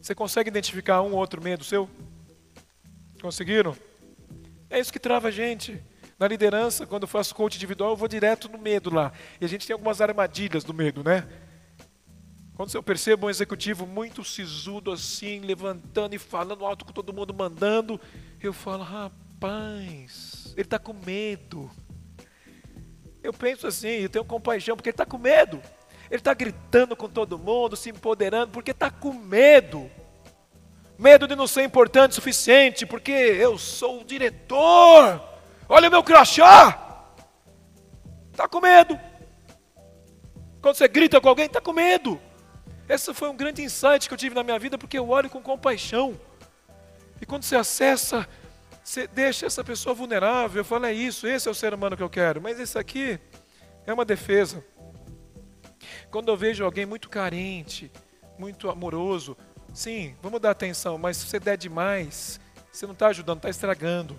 Você consegue identificar um ou outro medo seu? Conseguiram? É isso que trava a gente. Na liderança, quando eu faço coach individual, eu vou direto no medo lá. E a gente tem algumas armadilhas do medo, né? Quando eu percebo um executivo muito sisudo assim, levantando e falando alto com todo mundo, mandando, eu falo, rapaz, ele está com medo. Eu penso assim, eu tenho compaixão, porque ele está com medo. Ele está gritando com todo mundo, se empoderando, porque está com medo. Medo de não ser importante o suficiente, porque eu sou o diretor. Olha o meu crachá. Está com medo. Quando você grita com alguém, está com medo. Esse foi um grande insight que eu tive na minha vida, porque eu olho com compaixão. E quando você acessa, você deixa essa pessoa vulnerável. Eu falo, é isso, esse é o ser humano que eu quero. Mas esse aqui é uma defesa. Quando eu vejo alguém muito carente, muito amoroso, sim, vamos dar atenção, mas se você der demais, você não está ajudando, está estragando.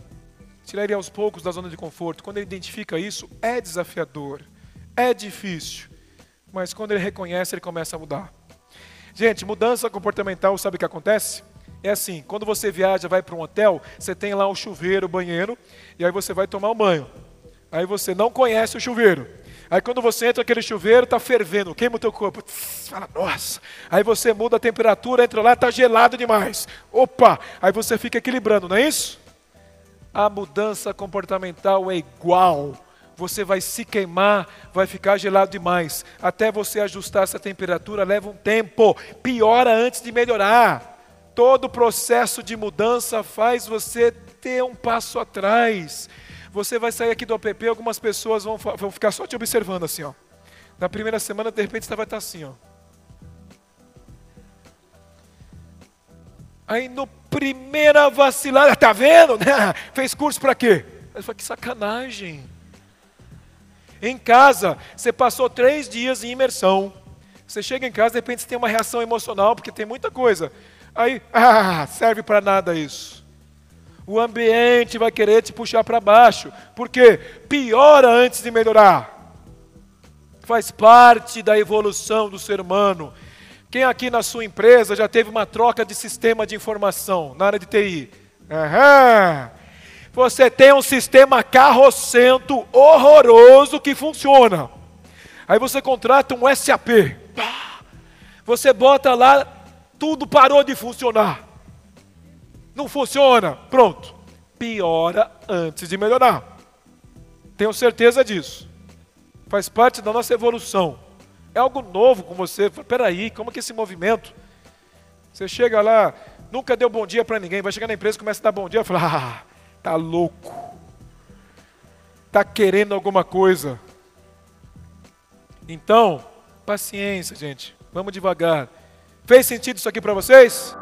Tirar ele aos poucos da zona de conforto. Quando ele identifica isso, é desafiador, é difícil. Mas quando ele reconhece, ele começa a mudar. Gente, mudança comportamental, sabe o que acontece? É assim, quando você viaja, vai para um hotel, você tem lá um chuveiro, banheiro, e aí você vai tomar um banho. Aí você não conhece o chuveiro. Aí quando você entra naquele chuveiro, está fervendo, queima o teu corpo. fala, nossa. Aí você muda a temperatura, entra lá, está gelado demais. Opa! Aí você fica equilibrando, não é isso? A mudança comportamental é igual. Você vai se queimar, vai ficar gelado demais. Até você ajustar essa temperatura leva um tempo. Piora antes de melhorar. Todo processo de mudança faz você ter um passo atrás. Você vai sair aqui do app, algumas pessoas vão, vão ficar só te observando assim, ó. Na primeira semana, de repente, você vai estar assim, ó. Aí no primeira vacilada, tá vendo? Fez curso para quê? Eu falei, que sacanagem. Em casa, você passou três dias em imersão. Você chega em casa, de repente você tem uma reação emocional, porque tem muita coisa. Aí, ah, serve para nada isso o ambiente vai querer te puxar para baixo. Porque piora antes de melhorar. Faz parte da evolução do ser humano. Quem aqui na sua empresa já teve uma troca de sistema de informação na área de TI? Você tem um sistema carrocento horroroso que funciona. Aí você contrata um SAP. Você bota lá, tudo parou de funcionar. Não funciona. Pronto. Piora antes de melhorar. Tenho certeza disso. Faz parte da nossa evolução. É algo novo com você. Peraí, como que esse movimento? Você chega lá, nunca deu bom dia para ninguém, vai chegar na empresa, começa a dar bom dia, fala, ah, tá louco. Tá querendo alguma coisa. Então, paciência, gente. Vamos devagar. Fez sentido isso aqui para vocês?